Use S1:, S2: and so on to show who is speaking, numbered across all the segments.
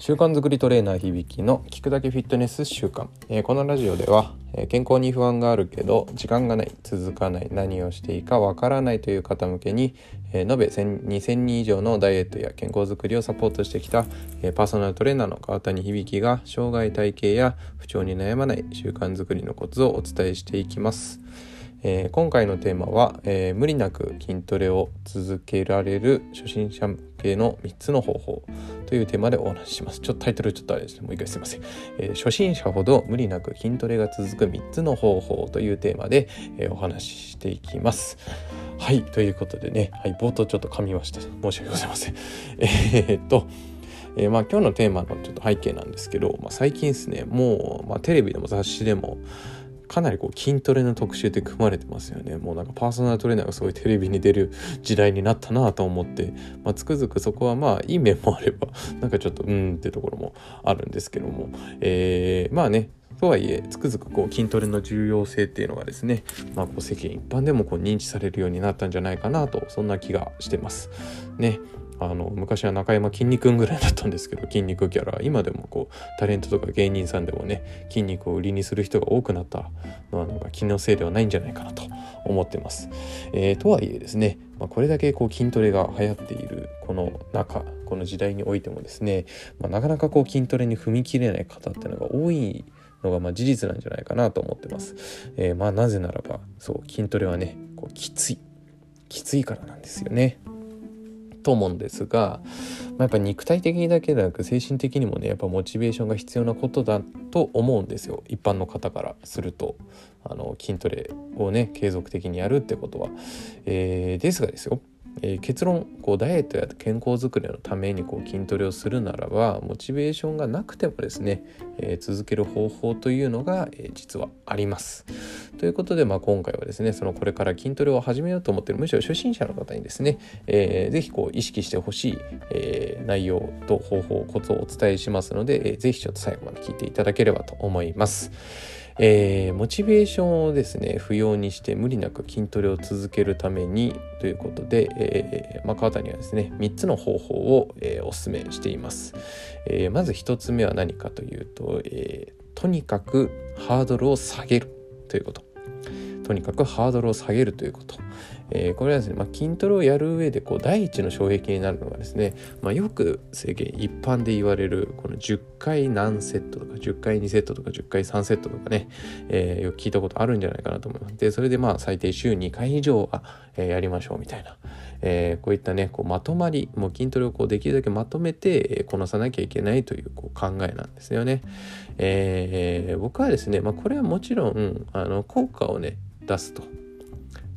S1: 習慣づくりトレーナー響の聞くだけフィットネス習慣、えー、このラジオでは、えー、健康に不安があるけど時間がない続かない何をしていいかわからないという方向けに、えー、延べ2000人以上のダイエットや健康づくりをサポートしてきた、えパーソナルトレーナーの川谷響が障害体型や不調に悩まない習慣づくりのコツをお伝えしていきます。えー、今回のテーマは、えー、無理なく筋トレを続けられる初心者向けの3つの方法というテーマでお話しします。ちょっとタイトルちょっとあれですね。もう一回すいません。えー、初心者ほど無理なく筋トレが続く3つの方法というテーマで、えお話ししていきます。はい。ということでね、はい、冒頭ちょっと噛みました。申し訳ございません。えっと、えー、まあ今日のテーマのちょっと背景なんですけど、まあ、最近ですねもう、まあ、テレビでも雑誌でもかなりこう筋トレの特集って組まれてますよね。もうなんかパーソナルトレーナーがすごいテレビに出る時代になったなと思って、まあ、つくづくそこはまあいい面もあれば なんかちょっとうんってところもあるんですけども、えー、まあねとはいえつくづくこう筋トレの重要性っていうのがですね、まあ、こう世間一般でもこう認知されるようになったんじゃないかなとそんな気がしてます。ねあの昔は中山きんに君ぐらいだったんですけど 筋肉キャラ今でもこうタレントとか芸人さんでもね筋肉を売りにする人が多くなったのはなんか気のせいではないんじゃないかなと思ってます。えー、とはいえですね、まあ、これだけこう筋トレが流行っているこの中この時代においてもですね、まあ、なかなかこう筋トレに踏み切れない方っていうのが多いのがまあ事実なんじゃないかなと思ってます。えー、まあなぜならばそう筋トレはねこうきついきついからなんですよね。と思うんですが、まあ、やっぱ肉体的にだけでなく精神的にもねやっぱモチベーションが必要なことだと思うんですよ。一般の方からすると。あの筋トレをね継続的にやるってことは。えー、ですがですよ。えー、結論こうダイエットや健康づくりのためにこう筋トレをするならばモチベーションがなくてもですね、えー、続ける方法というのが、えー、実はあります。ということで、まあ、今回はですねそのこれから筋トレを始めようと思っているむしろ初心者の方にですね、えー、ぜひこう意識してほしい、え、内容と方法コツをお伝えしますので、えー、ぜひちょっと最後まで聞いていただければと思います。えー、モチベーションをですね不要にして無理なく筋トレを続けるためにということで、えーマカータにはですね3つの方法を、えー、お勧めしています、えー、まず1つ目は何かというと、えー、とにかくハードルを下げるということ。とにかくハードルを下げるということ、えー、これはですね、まあ、筋トレをやる上でこう第一の障壁になるのがですね、まあ、よく世間一般で言われるこの10回何セットとか10回2セットとか10回3セットとかね、えー、よく聞いたことあるんじゃないかなと思います。でそれでまあ最低週2回以上は、えー、やりましょうみたいな、えー、こういったねこうまとまりもう筋トレをこうできるだけまとめて、こなさなきゃいけないというこう考えなんですよね。えー、僕はですね、まあ、これはもちろんあの効果をね出すと。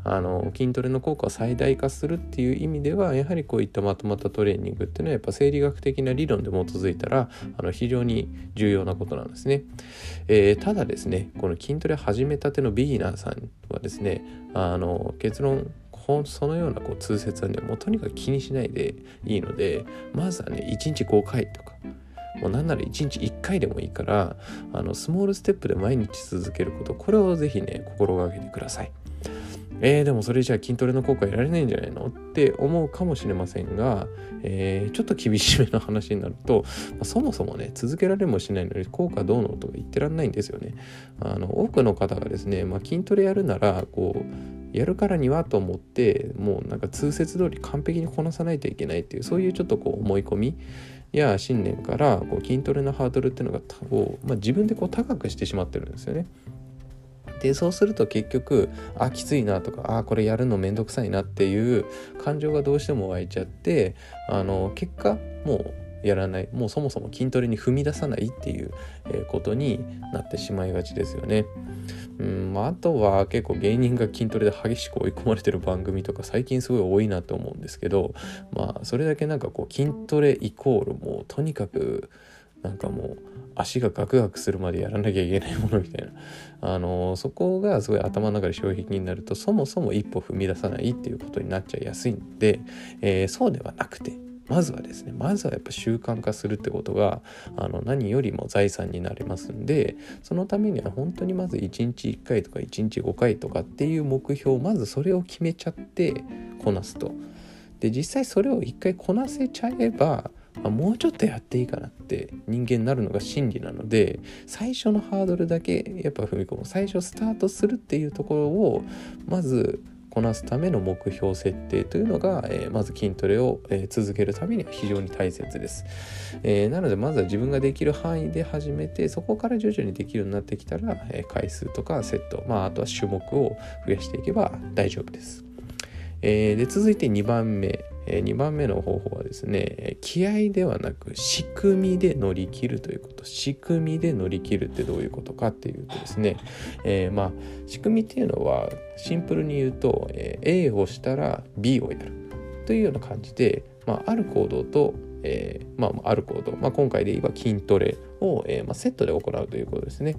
S1: あの筋トレの効果を最大化するっていう意味ではやはりこういったまとまったトレーニングっていうのはやっぱ生理学的な理論で基づいたらあの非常に重要なことなんですね、えー、ただですねこの筋トレ始めたてのビギナーさんはですねあの結論そのようなこう通説はねもうとにかく気にしないでいいのでまずはね1日5回とかもうなんなら1日1回でもいいからあのスモールステップで毎日続けることこれをぜひね心がけてください。えー、でもそれじゃあ筋トレの効果得られないんじゃないのって思うかもしれませんが、えー、ちょっと厳しめな話になると、まあ、そもそもね続けられもしないのに効果どうのとか言ってらんないんですよね。あの多くの方がですね、まあ、筋トレやるならこうやるからにはと思ってもうなんか通説通り完璧にこなさないといけないっていうそういうちょっとこう思い込みや信念からこう筋トレのハードルっていうのがを、まあ、自分でこう高くしてしまってるんですよね。でそうすると結局あきついなとかあこれやるのめんどくさいなっていう感情がどうしても湧いちゃってあの結果もうやらないもうそもそも筋トレに踏み出さないっていうことになってしまいがちですよね。うんまあ、あとは結構芸人が筋トレで激しく追い込まれてる番組とか最近すごい多いなと思うんですけどまあそれだけなんかこう筋トレイコールもうとにかくなんかもう足がガクガクするまでやらなきゃいけないものみたいな、あのー、そこがすごい頭の中で障壁になるとそもそも一歩踏み出さないっていうことになっちゃいやすいんで、えー、そうではなくてまずはですねまずはやっぱ習慣化するってことがあの何よりも財産になりますんでそのためには本当にまず1日1回とか1日5回とかっていう目標をまずそれを決めちゃってこなすと。で実際それを1回こなせちゃえばあもうちょっとやっていいかなって人間になるのが真理なので最初のハードルだけやっぱ踏み込む。最初スタートするっていうところをまずこなすための目標設定というのが、えー、まず筋トレを、えー、続けるためには非常に大切です、えー、なのでまずは自分ができる範囲で始めてそこから徐々にできるようになってきたら、え回数とかセット、まあ、あとは種目を増やしていけば大丈夫です、えで続いて2番目。え2番目の方法はですね気合ではなく仕組みで乗り切るということ。仕組みで乗り切るってどういうことかっていうとですね、えー、まあ仕組みっていうのはシンプルに言うと、えー、A をしたら B をやるというような感じで、まあ、ある行動とえー、まあ、ある行動、まあ、今回で言えば筋トレを、えー、まあ、セットで行うということですね。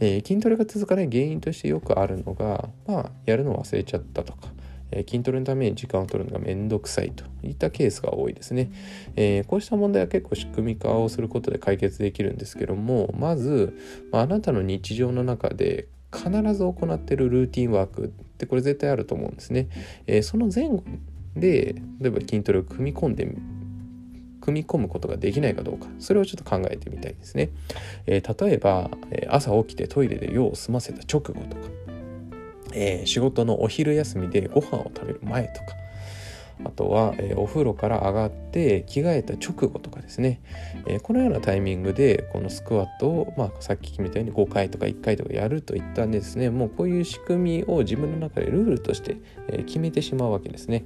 S1: えー、筋トレが続かない原因としてよくあるのが、まあ、やるのを忘れちゃったとか、え筋トレのために時間を取るのがめんどくさいといったケースが多いですね、えー、こうした問題は結構仕組み化をすることで解決できるんですけどもまず、まあ、なたの日常の中で必ず行っているルーティンワークってこれ絶対あると思うんですね、えー、その前後で例えば筋トレを組み込んで組み込むことができないかどうか。それをちょっと考えてみたいですね、えー、例えば朝起きてトイレで用を済ませた直後とか。えー、仕事のお昼休みでご飯を食べる前とかあとは、えー、お風呂から上がって着替えた直後とかですね、えー、このようなタイミングでこのスクワットを、まあ、さっき決めたように5回とか1回とかやるといったんですねもうこういう仕組みを自分の中でルールとして、え決めてしまうわけですね。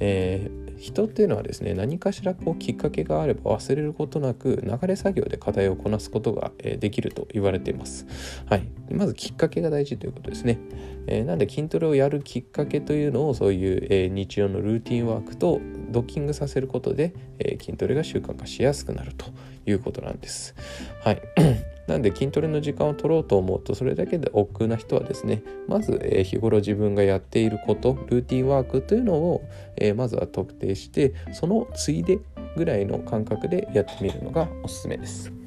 S1: えー人っていうのはですね何かしらこうきっかけがあれば忘れることなく流れ作業で課題をこなすことができると言われています。はい、まずきっかけが大事ということですね。えー、なんで筋トレをやるきっかけというのをそういう、えー、日常のルーティンワークとドッキングさせることで、えー、筋トレが習慣化しやすくなるということなんです。はい。なんで筋トレの時間を取ろうと思うとそれだけで億劫な人はですねまず、え、日頃自分がやっていることルーティンワークというのを、え、まずは特定してそのついでぐらいの感覚でやってみるのがおすすめです。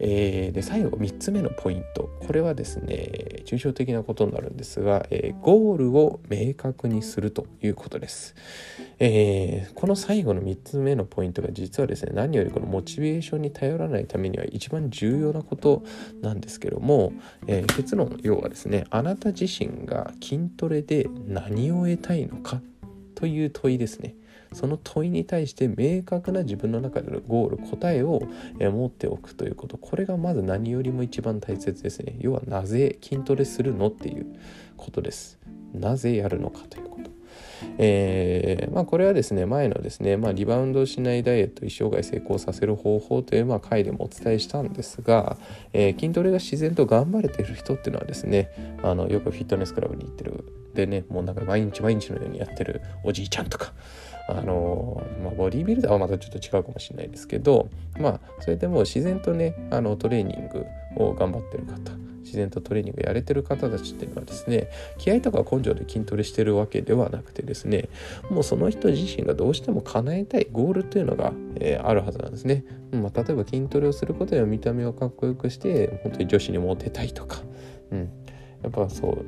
S1: えー、で最後3つ目のポイントこれはですね抽象的なことになるんですが、えー、ゴールを明確にするということです、えー、この最後の3つ目のポイントが実はですね何よりこのモチベーションに頼らないためには一番重要なことなんですけども、え結論要はですねあなた自身が筋トレで何を得たいのかという問いですね。その問いに対して明確な自分の中でのゴール答えを持っておくということ。これがまず何よりも一番大切ですね。要はなぜ筋トレするのっていうことです。なぜやるのかということ。えー、まあ、これはですね前のですね、まあ、リバウンドしないダイエット一生涯成功させる方法という、まあ、回でもお伝えしたんですが、えー、筋トレが自然と頑張れてる人っていうのはですねあのよくフィットネスクラブに行ってるでねもうなんか毎日毎日のようにやってるおじいちゃんとかあのまあ、ボディービルダーはまたちょっと違うかもしれないですけどまあそれでも自然とねあのトレーニングを頑張ってる方自然とトレーニングやれてる方たちっていうのはですね気合とか根性で筋トレしてるわけではなくてですね。もうその人自身がどうしても叶えたいゴールというのが、えー、あるはずなんですね、まあ、例えば筋トレをすることで見た目をかっこよくして本当に女子にモテたいとか、うん、やっぱそう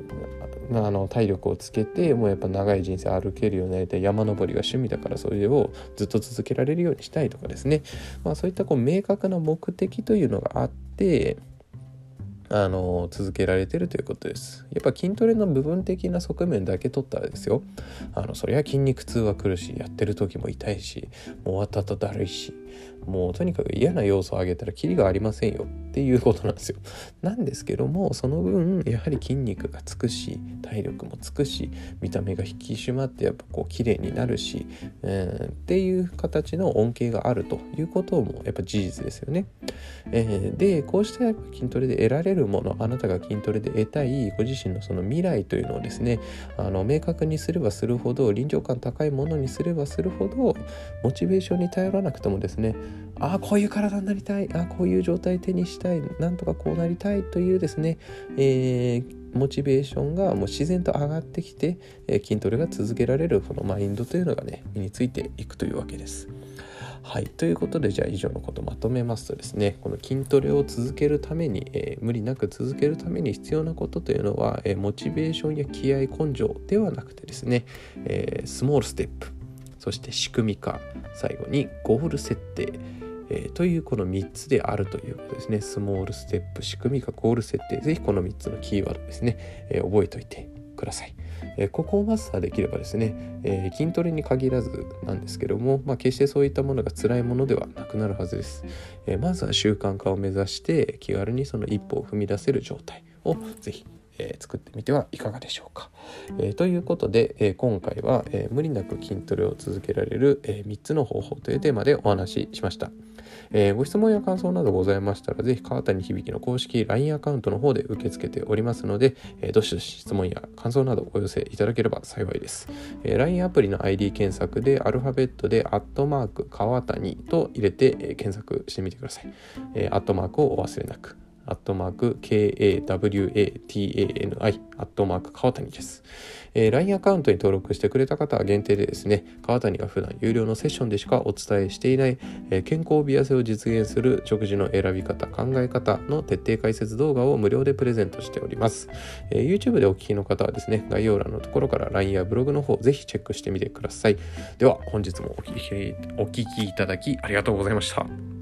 S1: あの体力をつけてもうやっぱ長い人生歩けるようになりたい。山登りが趣味だからそれをずっと続けられるようにしたいとかですね、まあ、そういったこう明確な目的というのがあってあの続けられてるということです。やっぱ筋トレの部分的な側面だけ取ったらですよ。あのそりゃ筋肉痛は来るしやってる時も痛いしもう終わった後だるいしもうとにかく嫌な要素を上げたらキリがありませんよっていうことなんですよ。なんですけどもその分やはり筋肉がつくし体力もつくし見た目が引き締まってやっぱこう綺麗になるし、えー、っていう形の恩恵があるということもやっぱ事実ですよね。えー、でこうした筋トレで得られるものあなたが筋トレで得たいご自身のその未来というのをですねあの明確にすればするほど臨場感高いものにすればするほどモチベーションに頼らなくてもですねああこういう体になりたいあこういう状態手にしたいなんとかこうなりたいというですね、えー、モチベーションがもう自然と上がってきて、えー、筋トレが続けられるこのマインドというのがね身についていくというわけです。はい。ということで、じゃあ以上のことまとめますとですね、この筋トレを続けるために、えー、無理なく続けるために必要なことというのは、えー、モチベーションや気合根性ではなくてですね、え、スモールステップそして仕組み化最後にゴール設定えー、というこの3つであるということですね。スモールステップ、仕組み化、ゴール設定。ぜひこの3つのキーワードですね、えー、覚えておいてください。え、ここをマスターできればですね、えー、筋トレに限らずなんですけども、まあ、決してそういったものが辛いものではなくなるはずです。えー、まずは習慣化を目指して気軽にその一歩を踏み出せる状態をぜひえー、作ってみてはいかがでしょうか。えー、ということで、えー、今回は、え無理なく筋トレを続けられる、え3つの方法というテーマでお話ししました。えご質問や感想などございましたら、ぜひ川谷響の公式 LINE アカウントの方で受け付けておりますので、えどしどし質問や感想などお寄せいただければ幸いです。え LINE アプリの ID 検索でアルファベットでアットマーク川谷と入れて、え検索してみてください。えアットマークをお忘れなく。アットマーク KAWATANI アットマーク川谷です、えー、LINE アカウントに登録してくれた方は限定でですね川谷が普段有料のセッションでしかお伝えしていない、えー、健康美痩せを実現する食事の選び方考え方の徹底解説動画を無料でプレゼントしております、えー、YouTube でお聞きの方はですね概要欄のところから LINE やブログの方ぜひチェックしてみてください。では本日もお聞きお聞きいただきありがとうございました。